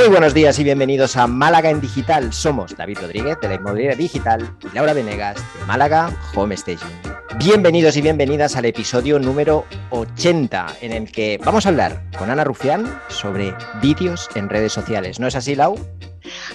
Muy buenos días y bienvenidos a Málaga en Digital. Somos David Rodríguez de la Inmobiliaria Digital y Laura Venegas de Málaga Home Staging. Bienvenidos y bienvenidas al episodio número 80 en el que vamos a hablar con Ana Rufián sobre vídeos en redes sociales. ¿No es así, Lau?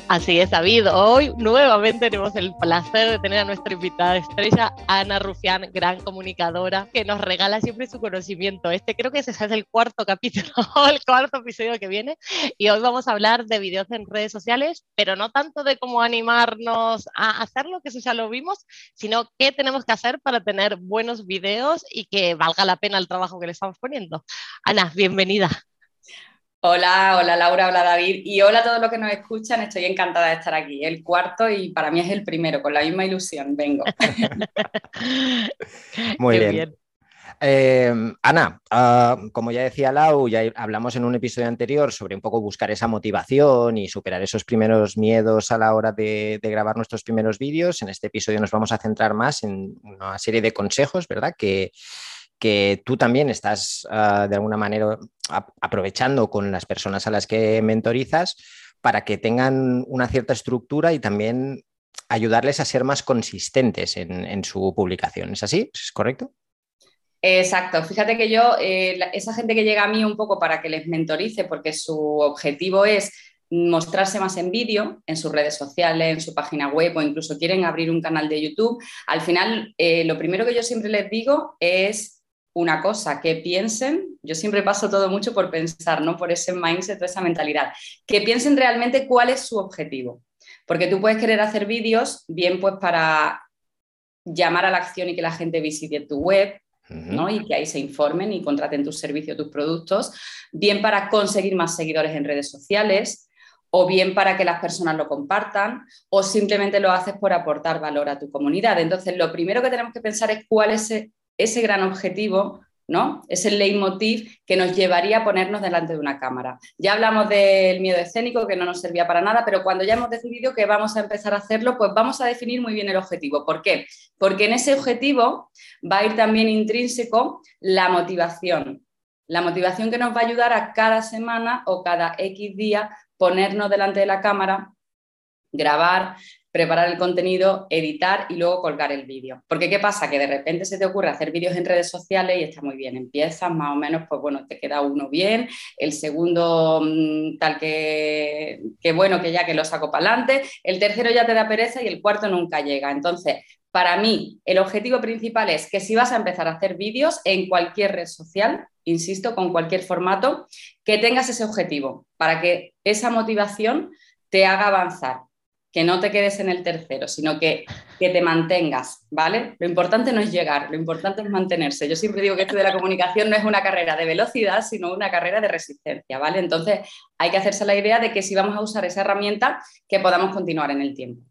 Así es, David. Hoy nuevamente tenemos el placer de tener a nuestra invitada estrella, Ana Rufián, gran comunicadora, que nos regala siempre su conocimiento. Este creo que es el cuarto capítulo, el cuarto episodio que viene. Y hoy vamos a hablar de vídeos en redes sociales, pero no tanto de cómo animarnos a hacerlo, que eso ya lo vimos, sino qué tenemos que hacer para tener buenos vídeos y que valga la pena el trabajo que le estamos poniendo. Ana, bienvenida. Hola, hola Laura, hola David y hola a todos los que nos escuchan. Estoy encantada de estar aquí. El cuarto y para mí es el primero, con la misma ilusión. Vengo. Muy bien. Eh, Ana, ah, como ya decía Lau, ya hablamos en un episodio anterior sobre un poco buscar esa motivación y superar esos primeros miedos a la hora de, grabar nuestros primeros vídeos. En este episodio nos vamos a centrar más en una serie de consejos, ¿verdad? Que, que tú también estás ah, de alguna manera aprovechando con las personas a las que mentorizas para que tengan una cierta estructura y también ayudarles a ser más consistentes en, su publicación. ¿Es así? ¿Es correcto? Exacto, fíjate que yo, eh, esa gente que llega a mí un poco para que les mentorice, porque su objetivo es mostrarse más en vídeo en sus redes sociales, en su página web o incluso quieren abrir un canal de YouTube, al final eh, lo primero que yo siempre les digo es una cosa, que piensen, yo siempre paso todo mucho por pensar, ¿no? Por ese mindset o esa mentalidad, que piensen realmente cuál es su objetivo. Porque tú puedes querer hacer vídeos, bien pues para llamar a la acción y que la gente visite tu web, ¿no? Y que ahí se informen y contraten tus servicios, tus productos, bien para conseguir más seguidores en redes sociales, o bien para que las personas lo compartan, o simplemente lo haces por aportar valor a tu comunidad. Entonces, lo primero que tenemos que pensar es cuál es ese gran objetivo, ¿no? Es el leitmotiv que nos llevaría a ponernos delante de una cámara. Ya hablamos del miedo escénico, que no nos servía para nada, pero cuando ya hemos decidido que vamos a empezar a hacerlo, pues vamos a definir muy bien el objetivo. ¿Por qué? Porque en ese objetivo va a ir también intrínseco la motivación. La motivación que nos va a ayudar a cada semana o cada X día ponernos delante de la cámara, grabar, preparar el contenido, editar y luego colgar el vídeo. Porque ¿qué pasa? Que de repente se te ocurre hacer vídeos en redes sociales y está muy bien. Empiezas más o menos, pues bueno, te queda uno bien, el segundo mm, tal que, que bueno, que ya que lo saco para adelante, el tercero ya te da pereza y el cuarto nunca llega. Entonces, para mí, el objetivo principal es que si vas a empezar a hacer vídeos en cualquier red social, insisto, con cualquier formato, que tengas ese objetivo para que esa motivación te haga avanzar que no te quedes en el tercero, sino que, que te mantengas, ¿vale? Lo importante no es llegar, lo importante es mantenerse. Yo siempre digo que esto de la comunicación no es una carrera de velocidad, sino una carrera de resistencia, ¿vale? Entonces hay que hacerse la idea de que si vamos a usar esa herramienta, que podamos continuar en el tiempo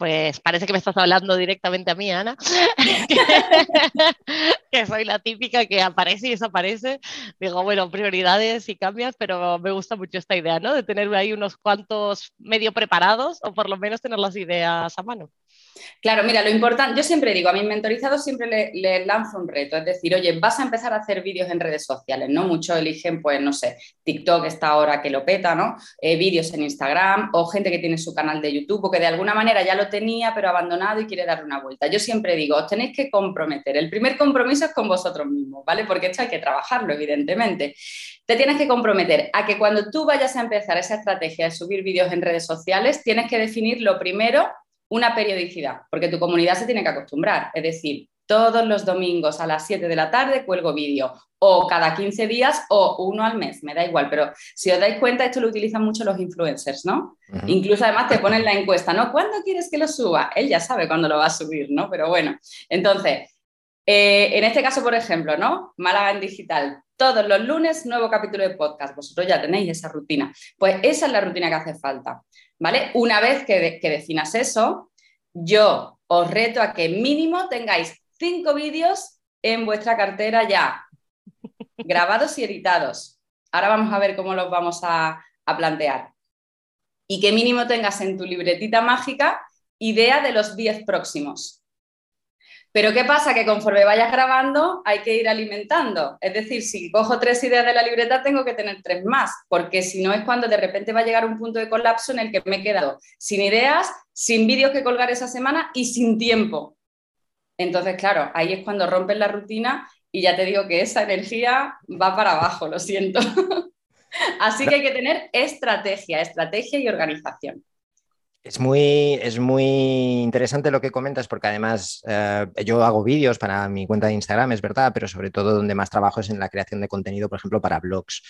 pues parece que me estás hablando directamente a mí, Ana, que soy la típica que aparece y desaparece. Digo, bueno, prioridades y cambias, pero me gusta mucho esta idea, ¿no? De tener ahí unos cuantos medio preparados o por lo menos tener las ideas a mano. Claro, mira, lo importante, yo siempre digo, a mis mentorizados siempre les le lanzo un reto, es decir, oye, vas a empezar a hacer vídeos en redes sociales, ¿no? Muchos eligen, pues, no sé, TikTok esta ahora que lo peta, ¿no? Eh, vídeos en Instagram o gente que tiene su canal de YouTube o que de alguna manera ya lo tenía pero abandonado y quiere darle una vuelta. Yo siempre digo, os tenéis que comprometer. El primer compromiso es con vosotros mismos, ¿vale? Porque esto hay que trabajarlo, evidentemente. Te tienes que comprometer a que cuando tú vayas a empezar esa estrategia de subir vídeos en redes sociales, tienes que definir lo primero una periodicidad, porque tu comunidad se tiene que acostumbrar. Es decir, todos los domingos a las 7 de la tarde cuelgo vídeo, o cada 15 días o uno al mes, me da igual, pero si os dais cuenta, esto lo utilizan mucho los influencers, ¿no? Incluso además te ponen la encuesta, ¿no? ¿Cuándo quieres que lo suba? Él ya sabe cuándo lo va a subir, ¿no? Pero bueno, entonces, eh, en este caso, por ejemplo, ¿no? Málaga en digital, todos los lunes nuevo capítulo de podcast, vosotros ya tenéis esa rutina. Pues esa es la rutina que hace falta. ¿vale? Una vez que, definas eso, yo os reto a que mínimo tengáis cinco vídeos en vuestra cartera ya, grabados y editados. Ahora vamos a ver cómo los vamos a, a plantear. Y que mínimo tengas en tu libretita mágica idea de los 10 próximos. Pero ¿qué pasa? Que conforme vayas grabando hay que ir alimentando. Es decir, si cojo tres ideas de la libreta, tengo que tener tres más, porque si no es cuando de repente va a llegar un punto de colapso en el que me he quedado sin ideas, sin vídeos que colgar esa semana y sin tiempo. Entonces, claro, ahí es cuando rompes la rutina y ya te digo que esa energía va para abajo, lo siento. Así que hay que tener estrategia, estrategia y organización. Es muy, es muy interesante lo que comentas porque además eh, yo hago vídeos para mi cuenta de Instagram, es verdad, pero sobre todo donde más trabajo es en la creación de contenido, por ejemplo, para blogs.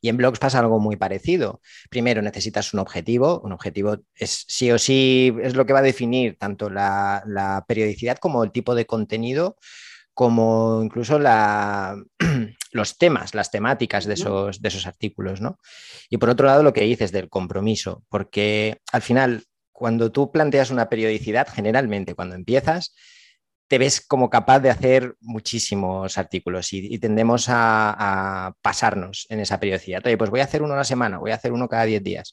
Y en blogs pasa algo muy parecido. Primero necesitas un objetivo, un objetivo es sí o sí, es lo que va a definir tanto la, la periodicidad como el tipo de contenido como incluso la, los temas, las temáticas de esos, de esos artículos, ¿no? Y por otro lado, lo que dices del compromiso, porque al final, cuando tú planteas una periodicidad, generalmente cuando empiezas, te ves como capaz de hacer muchísimos artículos y, tendemos a, a, pasarnos en esa periodicidad. Oye, pues voy a hacer uno a la semana, voy a hacer uno cada 10 días.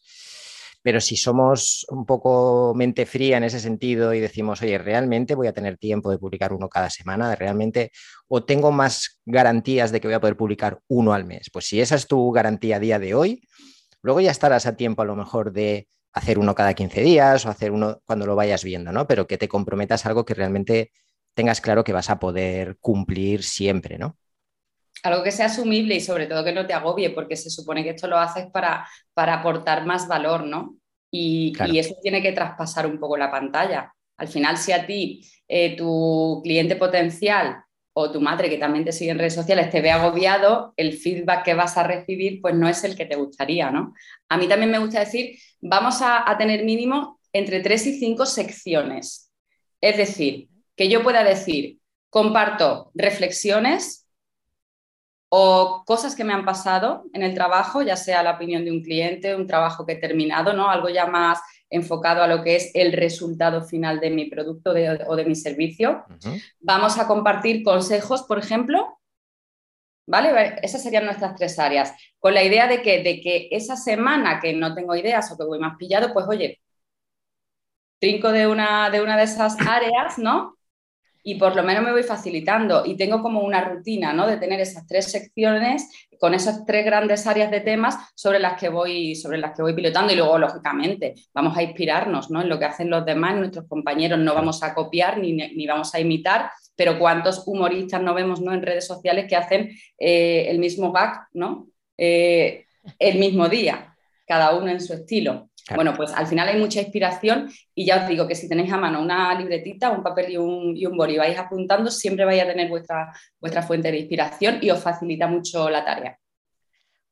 Pero si somos un poco mente fría en ese sentido y decimos, oye, realmente voy a tener tiempo de publicar uno cada semana, realmente, o tengo más garantías de que voy a poder publicar uno al mes. Pues si esa es tu garantía a día de hoy, luego ya estarás a tiempo a lo mejor de hacer uno cada 15 días o hacer uno cuando lo vayas viendo, ¿no? Pero que te comprometas algo que realmente tengas claro que vas a poder cumplir siempre, ¿no? algo que sea asumible y sobre todo que no te agobie, porque se supone que esto lo haces para, para aportar más valor, ¿no? Y, eso tiene que traspasar un poco la pantalla. Al final, si a ti eh, tu cliente potencial o tu madre que también te sigue en redes sociales te ve agobiado, el feedback que vas a recibir pues no es el que te gustaría, ¿no? A mí también me gusta decir, vamos a, a tener mínimo entre tres y cinco secciones. Es decir, que yo pueda decir, comparto reflexiones o cosas que me han pasado en el trabajo, ya sea la opinión de un cliente, un trabajo que he terminado, ¿no? Algo ya más enfocado a lo que es el resultado final de mi producto o de mi servicio. Vamos a compartir consejos, por ejemplo. ¿Vale? Esas serían nuestras tres áreas. Con la idea de que, de que esa semana que no tengo ideas o que voy más pillado, pues oye, trinco de una de, una de esas áreas, ¿no? Y por lo menos me voy facilitando y tengo como una rutina, ¿no? De tener esas tres secciones con esas tres grandes áreas de temas sobre las que voy, sobre las que voy pilotando y luego, lógicamente, vamos a inspirarnos, ¿no? En lo que hacen los demás, nuestros compañeros, no vamos a copiar ni, ni vamos a imitar, pero cuántos humoristas no vemos, ¿no? En redes sociales que hacen eh, el mismo gag, ¿no? Eh, el mismo día, cada uno en su estilo. Bueno, pues al final hay mucha inspiración y ya os digo que si tenéis a mano una libretita, un papel y un, y un boli vais apuntando, siempre vais a tener vuestra, vuestra fuente de inspiración y os facilita mucho la tarea.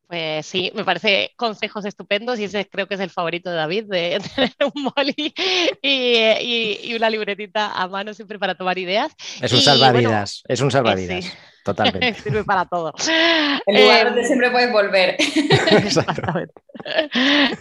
Pues sí, me parece consejos estupendos y ese creo que es el favorito de David, de tener un boli y, una libretita a mano siempre para tomar ideas. Es un salvavidas, es un salvavidas. Totalmente. Sirve para todo. El lugar donde em, siempre puedes volver. Exactamente.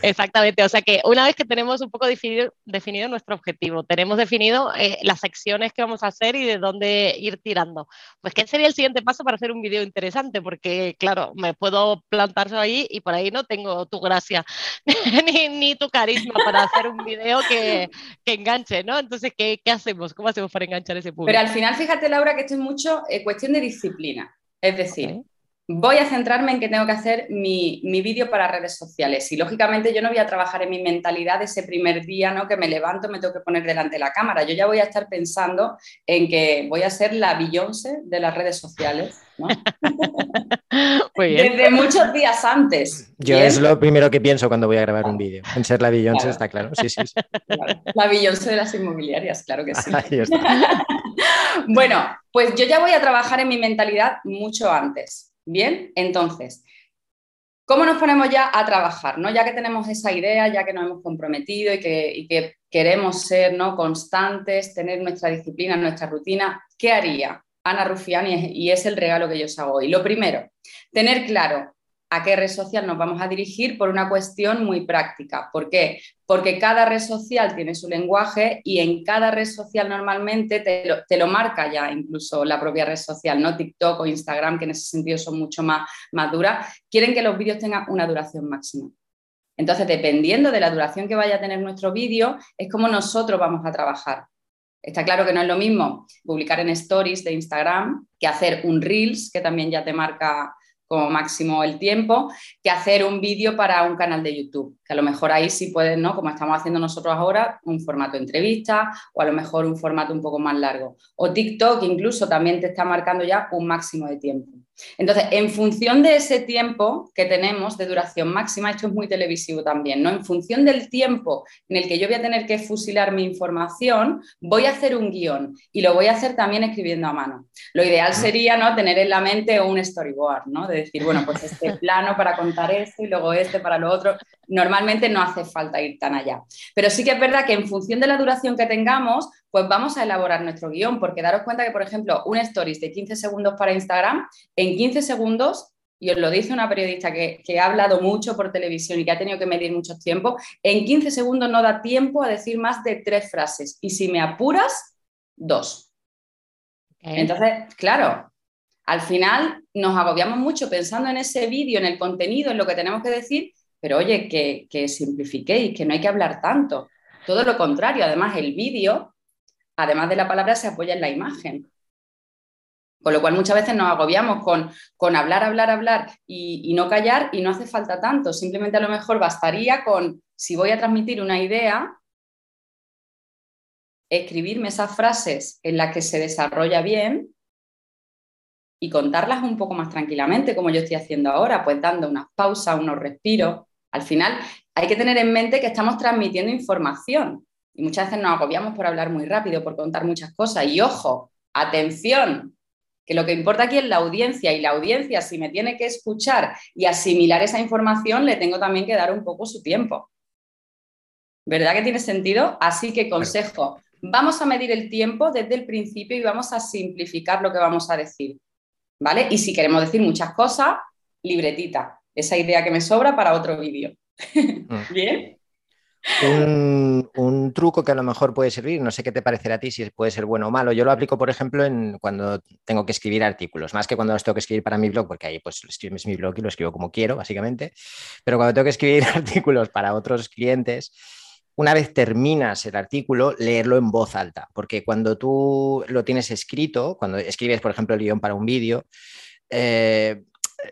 Exactamente. O sea que una vez que tenemos un poco definido, definido nuestro objetivo, tenemos definido eh, las secciones que vamos a hacer y de dónde ir tirando. Pues, ¿qué sería el siguiente paso para hacer un vídeo interesante? Porque, claro, me puedo plantar ahí y por ahí no tengo tu gracia ni, ni, tu carisma para hacer un vídeo que, que, enganche, ¿no? Entonces, ¿qué, ¿qué, hacemos? ¿Cómo hacemos para enganchar ese público? Pero al final, fíjate, Laura, que esto es mucho eh, cuestión de disciplina es decir, voy a centrarme en que tengo que hacer mi, vídeo para redes sociales y lógicamente yo no voy a trabajar en mi mentalidad ese primer día ¿no? que me levanto, me tengo que poner delante de la cámara. Yo ya voy a estar pensando en que voy a ser la Beyoncé de las redes sociales. Desde muchos días antes. Yo es lo primero que pienso cuando voy a grabar un vídeo. En ser la Beyoncé está claro. Sí, sí, La Beyoncé de las inmobiliarias, claro que sí. bueno, pues yo ya voy a trabajar en mi mentalidad mucho antes. Bien, entonces, ¿cómo nos ponemos ya a trabajar? ¿no? Ya que tenemos esa idea, ya que nos hemos comprometido y que, queremos ser ¿no? constantes, tener nuestra disciplina, nuestra rutina, ¿qué haría Ana Rufián? Y es el regalo que yo os hago hoy. Lo primero, tener claro a qué red social nos vamos a dirigir por una cuestión muy práctica. ¿Por qué? Porque cada red social tiene su lenguaje y en cada red social normalmente te lo, marca ya incluso la propia red social, ¿no? TikTok o Instagram, que en ese sentido son mucho más, más duras, quieren que los vídeos tengan una duración máxima. Entonces, dependiendo de la duración que vaya a tener nuestro vídeo, es como nosotros vamos a trabajar. Está claro que no es lo mismo publicar en stories de Instagram que hacer un Reels, que también ya te marca como máximo el tiempo, que hacer un vídeo para un canal de YouTube, que a lo mejor ahí sí puedes, ¿no? Como estamos haciendo nosotros ahora, un formato entrevista o a lo mejor un formato un poco más largo. O TikTok incluso también te está marcando ya un máximo de tiempo. Entonces, en función de ese tiempo que tenemos de duración máxima, esto es muy televisivo también, ¿no? En función del tiempo en el que yo voy a tener que fusilar mi información, voy a hacer un guion y lo voy a hacer también escribiendo a mano. Lo ideal sería, ¿no? Tener en la mente un storyboard, ¿no? De decir, bueno, pues este plano para contar esto y luego este para lo otro. Normalmente no hace falta ir tan allá. Pero sí que es verdad que en función de la duración que tengamos, pues vamos a elaborar nuestro guion, porque daros cuenta que, por ejemplo, un stories de 15 segundos para Instagram, en 15 segundos, y os lo dice una periodista que, ha hablado mucho por televisión y que ha tenido que medir mucho tiempo, en 15 segundos no da tiempo a decir más de tres frases. Y si me apuras, dos. Entonces, claro, al final nos agobiamos mucho pensando en ese vídeo, en el contenido, en lo que tenemos que decir, pero oye, que, que simplifiquéis, que no hay que hablar tanto. Todo lo contrario, además el vídeo además de la palabra, se apoya en la imagen. Con lo cual muchas veces nos agobiamos con, con hablar, hablar, hablar y, no callar y no hace falta tanto. Simplemente a lo mejor bastaría con, si voy a transmitir una idea, escribirme esas frases en las que se desarrolla bien y contarlas un poco más tranquilamente, como yo estoy haciendo ahora, pues dando unas pausas, unos respiros. Al final hay que tener en mente que estamos transmitiendo información y muchas veces nos agobiamos por hablar muy rápido, por contar muchas cosas. Y ojo, atención, que lo que importa aquí es la audiencia y la audiencia, si me tiene que escuchar y asimilar esa información, le tengo también que dar un poco su tiempo. ¿Verdad que tiene sentido? Así que consejo, vamos a medir el tiempo desde el principio y vamos a simplificar lo que vamos a decir. ¿Vale? Y si queremos decir muchas cosas, libretita, esa idea que me sobra para otro vídeo. Mm. ¿Bien? Un, truco que a lo mejor puede servir, no sé qué te parecerá a ti, si puede ser bueno o malo. Yo lo aplico, por ejemplo, en cuando tengo que escribir artículos, más que cuando los tengo que escribir para mi blog, porque ahí pues escribes mi blog y lo escribo como quiero, básicamente. Pero cuando tengo que escribir artículos para otros clientes, una vez terminas el artículo, leerlo en voz alta, porque cuando tú lo tienes escrito, cuando escribes, por ejemplo, el guion para un vídeo, eh,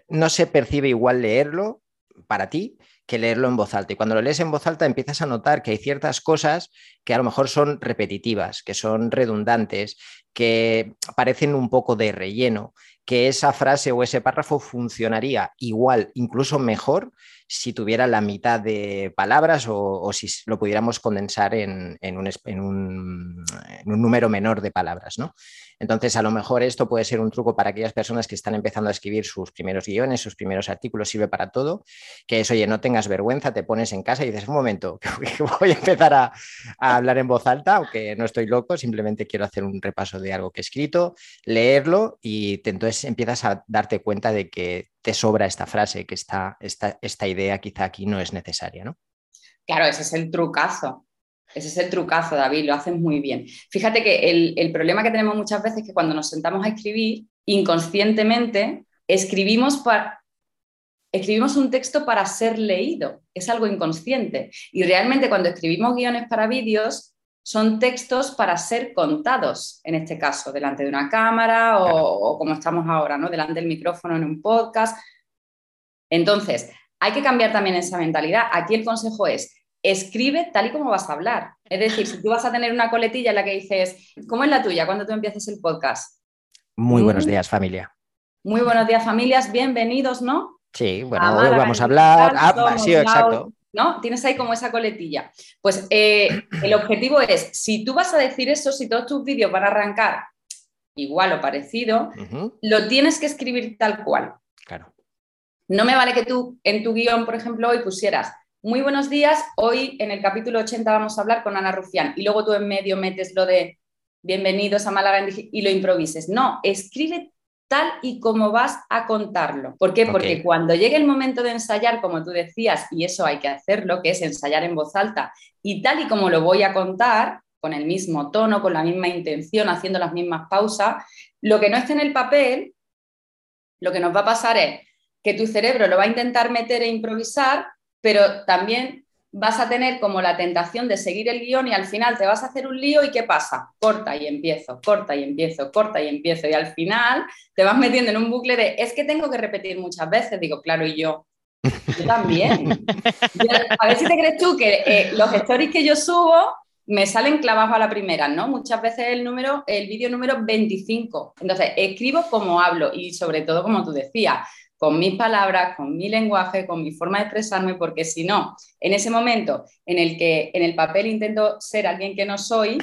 no se percibe igual leerlo para ti que leerlo en voz alta. Y cuando lo lees en voz alta empiezas a notar que hay ciertas cosas que a lo mejor son repetitivas, que son redundantes, que parecen un poco de relleno, que esa frase o ese párrafo funcionaría igual, incluso mejor, si tuviera la mitad de palabras o, si lo pudiéramos condensar en, un, número menor de palabras. ¿no? Entonces, a lo mejor esto puede ser un truco para aquellas personas que están empezando a escribir sus primeros guiones, sus primeros artículos, sirve para todo, que es, oye, no tengas vergüenza, te pones en casa y dices, un momento, que voy a empezar a, hablar en voz alta, aunque no estoy loco, simplemente quiero hacer un repaso de algo que he escrito, leerlo y entonces empiezas a darte cuenta de que te sobra esta frase, que esta, esta, esta idea quizá aquí no es necesaria, ¿no? Claro, ese es el trucazo. Ese es el trucazo, David, lo haces muy bien. Fíjate que el, el problema que tenemos muchas veces es que cuando nos sentamos a escribir, inconscientemente escribimos para, escribimos un texto para ser leído, es algo inconsciente. Y realmente cuando escribimos guiones para vídeos, son textos para ser contados, en este caso, delante de una cámara o, como estamos ahora, ¿no? delante del micrófono en un podcast. Entonces, hay que cambiar también esa mentalidad. Aquí el consejo es, escribe tal y como vas a hablar. Es decir, si tú vas a tener una coletilla en la que dices, ¿cómo es la tuya cuando tú empieces el podcast? Muy buenos mm. días, familia. Muy buenos días, familias. Bienvenidos, ¿no? Sí, bueno, hoy vamos a hablar. Ah, sí, exacto. ¿no? Tienes ahí como esa coletilla. Pues eh, el objetivo es, si tú vas a decir eso, si todos tus vídeos van a arrancar igual o parecido, lo tienes que escribir tal cual. Claro. No me vale que tú en tu guion, por ejemplo, hoy pusieras, muy buenos días, hoy en el capítulo 80 vamos a hablar con Ana Rufián y luego tú en medio metes lo de bienvenidos a Málaga y lo improvises. No, escribe tal y como vas a contarlo. ¿Por qué? Porque cuando llegue el momento de ensayar, como tú decías, y eso hay que hacerlo, que es ensayar en voz alta, y tal y como lo voy a contar, con el mismo tono, con la misma intención, haciendo las mismas pausas, lo que no esté en el papel, lo que nos va a pasar es que tu cerebro lo va a intentar meter e improvisar, pero también vas a tener como la tentación de seguir el guion y al final te vas a hacer un lío y ¿qué pasa? Corta y empiezo, corta y empiezo, corta y empiezo y al final te vas metiendo en un bucle de es que tengo que repetir muchas veces, digo, claro, y yo. Yo también. a ver si te crees tú que eh, los stories que yo subo me salen clavados a la primera, ¿no? Muchas veces el número, el vídeo número 25. Entonces, escribo como hablo y sobre todo, como tú decías, con mis palabras, con mi lenguaje, con mi forma de expresarme, porque si no, en ese momento en el que en el papel intento ser alguien que no soy,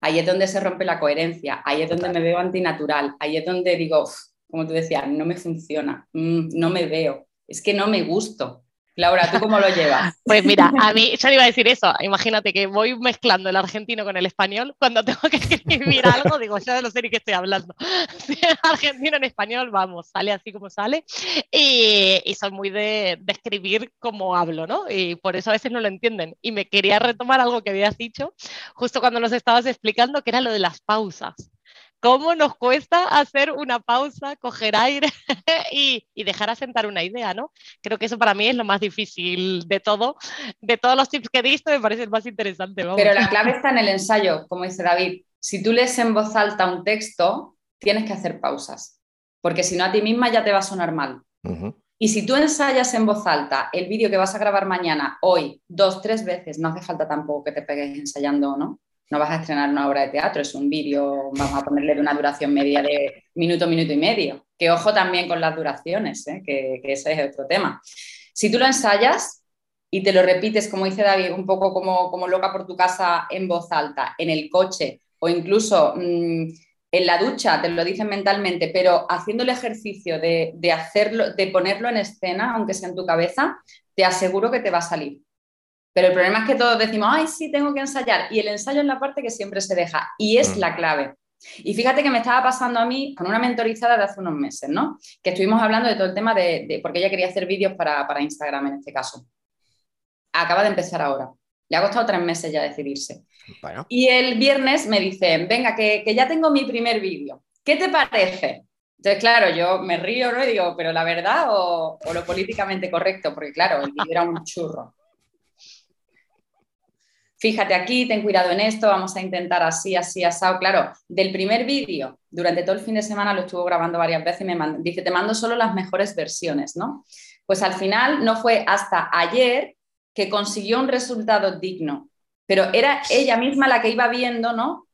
ahí es donde se rompe la coherencia, ahí es donde me veo antinatural, ahí es donde digo, como tú decías, no me funciona, mm, no me veo, es que no me gusto. Laura, ¿tú cómo lo llevas? Pues mira, a mí, yo iba a decir eso, imagínate que voy mezclando el argentino con el español, cuando tengo que escribir algo, digo, ya no sé ni qué estoy hablando. Si es argentino en español, vamos, sale así como sale, y, y soy muy de, de, escribir como hablo, ¿no? Y por eso a veces no lo entienden. Y me quería retomar algo que habías dicho, justo cuando nos estabas explicando, que era lo de las pausas cómo nos cuesta hacer una pausa, coger aire y, dejar asentar una idea, ¿no? Creo que eso para mí es lo más difícil de todo. De todos los tips que he visto, me parece el más interesante. Pero la clave está en el ensayo, como dice David. Si tú lees en voz alta un texto, tienes que hacer pausas, porque si no a ti misma ya te va a sonar mal. Y si tú ensayas en voz alta el vídeo que vas a grabar mañana, hoy, dos, tres veces, no hace falta tampoco que te pegues ensayando, ¿no? No vas a estrenar una obra de teatro, es un vídeo, vamos a ponerle de una duración media de minuto, minuto y medio. Que ojo también con las duraciones, ¿eh? que, ese es otro tema. Si tú lo ensayas y te lo repites, como dice David, un poco como, como loca por tu casa en voz alta, en el coche o incluso mm, en la ducha, te lo dicen mentalmente, pero haciendo el ejercicio de, de, hacerlo, de ponerlo en escena, aunque sea en tu cabeza, te aseguro que te va a salir. Pero el problema es que todos decimos, ay, sí, tengo que ensayar. Y el ensayo es la parte que siempre se deja. Y es mm. la clave. Y fíjate que me estaba pasando a mí con una mentorizada de hace unos meses, ¿no? Que estuvimos hablando de todo el tema de, porque ella quería hacer vídeos para, Instagram en este caso. Acaba de empezar ahora. Le ha costado tres meses ya decidirse. Y el viernes me dice, venga, que, ya tengo mi primer vídeo. ¿Qué te parece? Entonces, claro, yo me río, ¿no? Y digo, pero la verdad o, o lo políticamente correcto, porque claro, el vídeo era un churro fíjate aquí, ten cuidado en esto, vamos a intentar así, así, asado. Claro, del primer vídeo, durante todo el fin de semana lo estuvo grabando varias veces y me dice, te mando solo las mejores versiones, ¿no? Pues al final no fue hasta ayer que consiguió un resultado digno, pero era ella misma la que iba viendo, ¿no?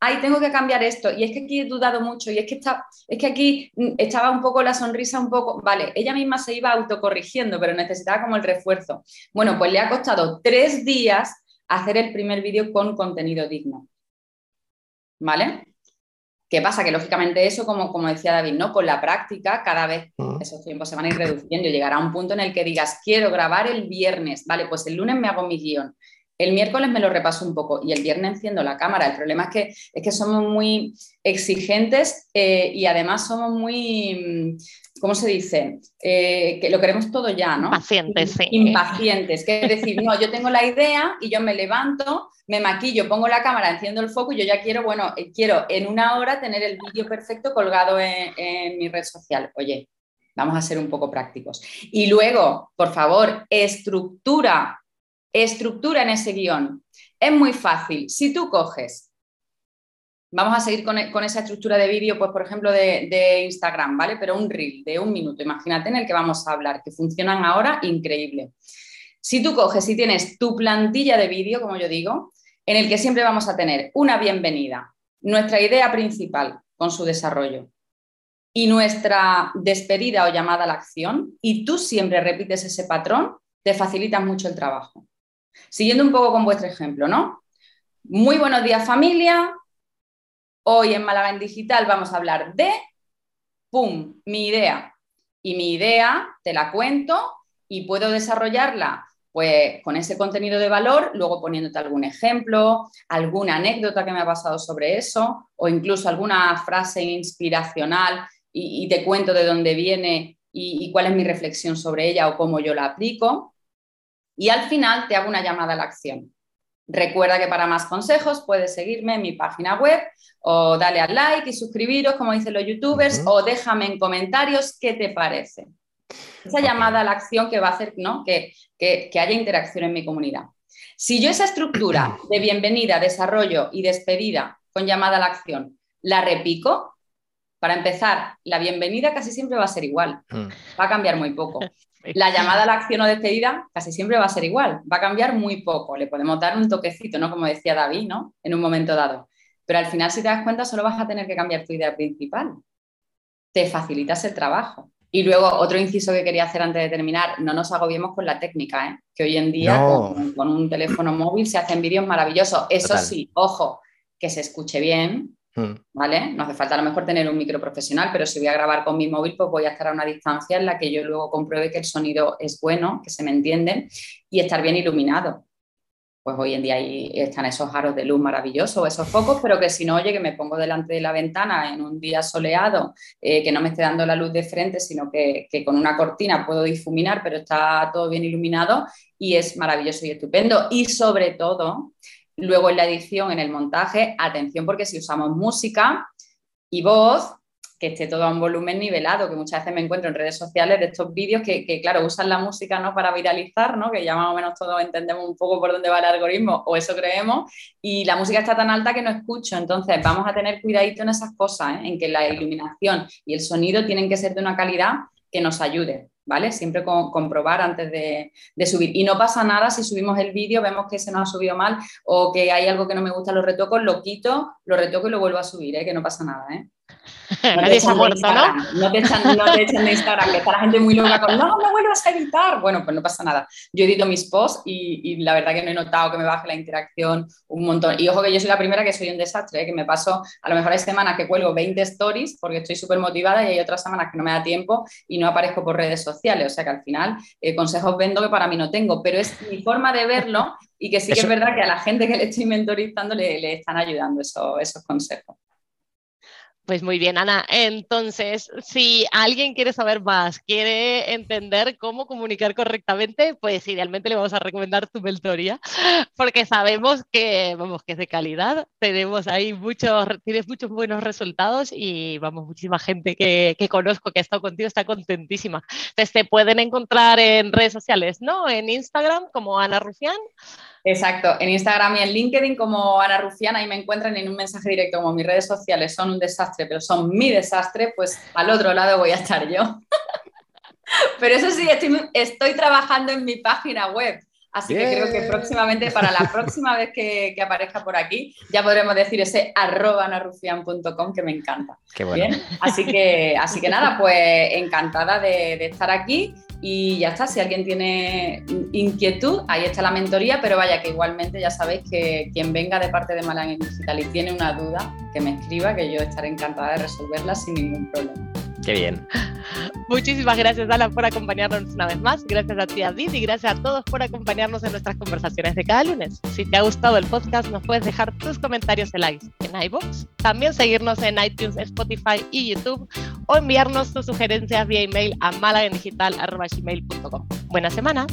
Ay, tengo que cambiar esto, y es que aquí he dudado mucho, y es que, está, es que aquí mm, estaba un poco la sonrisa, un poco, vale, ella misma se iba autocorrigiendo, pero necesitaba como el refuerzo. Bueno, pues le ha costado tres días hacer el primer vídeo con contenido digno. ¿Vale? ¿Qué pasa? Que lógicamente eso, como, como decía David, ¿no? Con la práctica, cada vez mm. esos tiempos se van a ir reduciendo y llegará un punto en el que digas, quiero grabar el viernes, vale, pues el lunes me hago mi guion, el miércoles me lo repaso un poco y el viernes enciendo la cámara. El problema es que, es que somos muy exigentes eh, y además somos muy, ¿cómo se dice? Eh, que lo queremos todo ya, ¿no? Impacientes, sí. Impacientes, que es decir, no, yo tengo la idea y yo me levanto, me maquillo, pongo la cámara, enciendo el foco y yo ya quiero, bueno, eh, quiero en una hora tener el vídeo perfecto colgado en, mi red social. Oye, vamos a ser un poco prácticos. Y luego, por favor, estructura, estructura en ese guion. Es muy fácil. Si tú coges Vamos a seguir con, esa estructura de vídeo, pues por ejemplo de, Instagram, ¿vale? Pero un reel de un minuto, imagínate en el que vamos a hablar, que funcionan ahora increíble. Si tú coges y tienes tu plantilla de vídeo, como yo digo, en el que siempre vamos a tener una bienvenida, nuestra idea principal con su desarrollo y nuestra despedida o llamada a la acción, y tú siempre repites ese patrón, te facilita mucho el trabajo. Siguiendo un poco con vuestro ejemplo, ¿no? Muy buenos días familia, Hoy en Málaga en Digital vamos a hablar de, ¡pum!, mi idea. Y mi idea te la cuento y puedo desarrollarla pues con ese contenido de valor, luego poniéndote algún ejemplo, alguna anécdota que me ha pasado sobre eso o incluso alguna frase inspiracional y, te cuento de dónde viene y, y cuál es mi reflexión sobre ella o cómo yo la aplico. Y al final te hago una llamada a la acción. Recuerda que para más consejos puedes seguirme en mi página web o dale al like y suscribiros, como dicen los youtubers, o déjame en comentarios qué te parece. Esa llamada a la acción que va a hacer ¿no? que, que, que haya interacción en mi comunidad. Si yo esa estructura de bienvenida, desarrollo y despedida con llamada a la acción la repico, para empezar, la bienvenida casi siempre va a ser igual, mm. va a cambiar muy poco. La llamada a la acción o despedida casi siempre va a ser igual, va a cambiar muy poco. Le podemos dar un toquecito, ¿no? Como decía David, ¿no? En un momento dado. Pero al final, si te das cuenta, solo vas a tener que cambiar tu idea principal. Te facilitas el trabajo. Y luego, otro inciso que quería hacer antes de terminar, no nos agobiemos con la técnica, ¿eh? que hoy en día con, un teléfono móvil se hacen vídeos maravillosos. Eso sí, ojo, que se escuche bien. ¿Vale? No hace falta a lo mejor tener un micro profesional, pero si voy a grabar con mi móvil, pues voy a estar a una distancia en la que yo luego compruebe que el sonido es bueno, que se me entiende y estar bien iluminado pues hoy en día ahí están esos aros de luz maravillosos, esos focos, pero que si no, oye, que me pongo delante de la ventana en un día soleado, eh, que no me esté dando la luz de frente, sino que, con una cortina puedo difuminar, pero está todo bien iluminado y es maravilloso y estupendo. Y sobre todo, luego en la edición, en el montaje, atención porque si usamos música y voz, que esté todo a un volumen nivelado, que muchas veces me encuentro en redes sociales de estos vídeos que, claro, usan la música ¿no? para viralizar, ¿no? que ya más o menos todos entendemos un poco por dónde va el algoritmo, o eso creemos, y la música está tan alta que no escucho, entonces vamos a tener cuidadito en esas cosas, ¿eh? en que la iluminación y el sonido tienen que ser de una calidad que nos ayude. ¿Vale? Siempre comprobar antes de, de, subir. Y no pasa nada si subimos el vídeo, vemos que se nos ha subido mal o que hay algo que no me gusta, lo retoco, lo quito, lo retoco y lo vuelvo a subir, ¿eh? que no pasa nada. ¿eh? No Nadie se ha muerto, ¿no? No te, echan, no te echan de Instagram, que está la gente muy loca con, no, no vuelvas a editar. Bueno, pues no pasa nada. Yo edito mis posts y, la verdad que no he notado que me baje la interacción un montón. Y ojo que yo soy la primera que soy un desastre, ¿eh? que me paso, a lo mejor hay semanas que cuelgo 20 stories porque estoy súper motivada y hay otras semanas que no me da tiempo y no aparezco por redes sociales. O sea que al final eh, consejos vendo que para mí no tengo, pero es mi forma de verlo y que sí que es verdad que a la gente que le estoy mentorizando le, le están ayudando esos consejos. Pues muy bien, Ana. Entonces, si alguien quiere saber más, quiere entender cómo comunicar correctamente, pues idealmente le vamos a recomendar tu mentoría, porque sabemos que, vamos, que es de calidad. Tenemos ahí muchos, tienes muchos buenos resultados y, vamos, muchísima gente que, que conozco que ha estado contigo está contentísima. Entonces, te pueden encontrar en redes sociales, ¿no? En Instagram como Ana Rufián. Exacto, en Instagram y en LinkedIn como Ana Rufián, ahí me encuentran en un mensaje directo, como mis redes sociales son un desastre, pero son mi desastre, pues al otro lado voy a estar yo. pero eso sí, estoy, trabajando en mi página web. Así que creo que próximamente, para la próxima vez que, aparezca por aquí, ya podremos decir ese arroba que me encanta. Qué bueno. Así, que, así que nada, pues encantada de, de estar aquí y ya está, si alguien tiene inquietud, ahí está la mentoría, pero vaya que igualmente ya sabéis que quien venga de parte de Malanger Digital y tiene una duda, que me escriba, que yo estaré encantada de resolverla sin ningún problema. Qué bien. Muchísimas gracias, Alan, por acompañarnos una vez más. Gracias a ti, David, y gracias a todos por acompañarnos en nuestras conversaciones de cada lunes. Si te ha gustado el podcast, nos puedes dejar tus comentarios en likes en iBox, también seguirnos en iTunes, Spotify y YouTube, o enviarnos tus sugerencias vía email a malagendigital.gmail.com. Buena semana.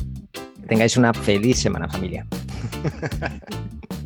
tengáis una feliz semana, familia.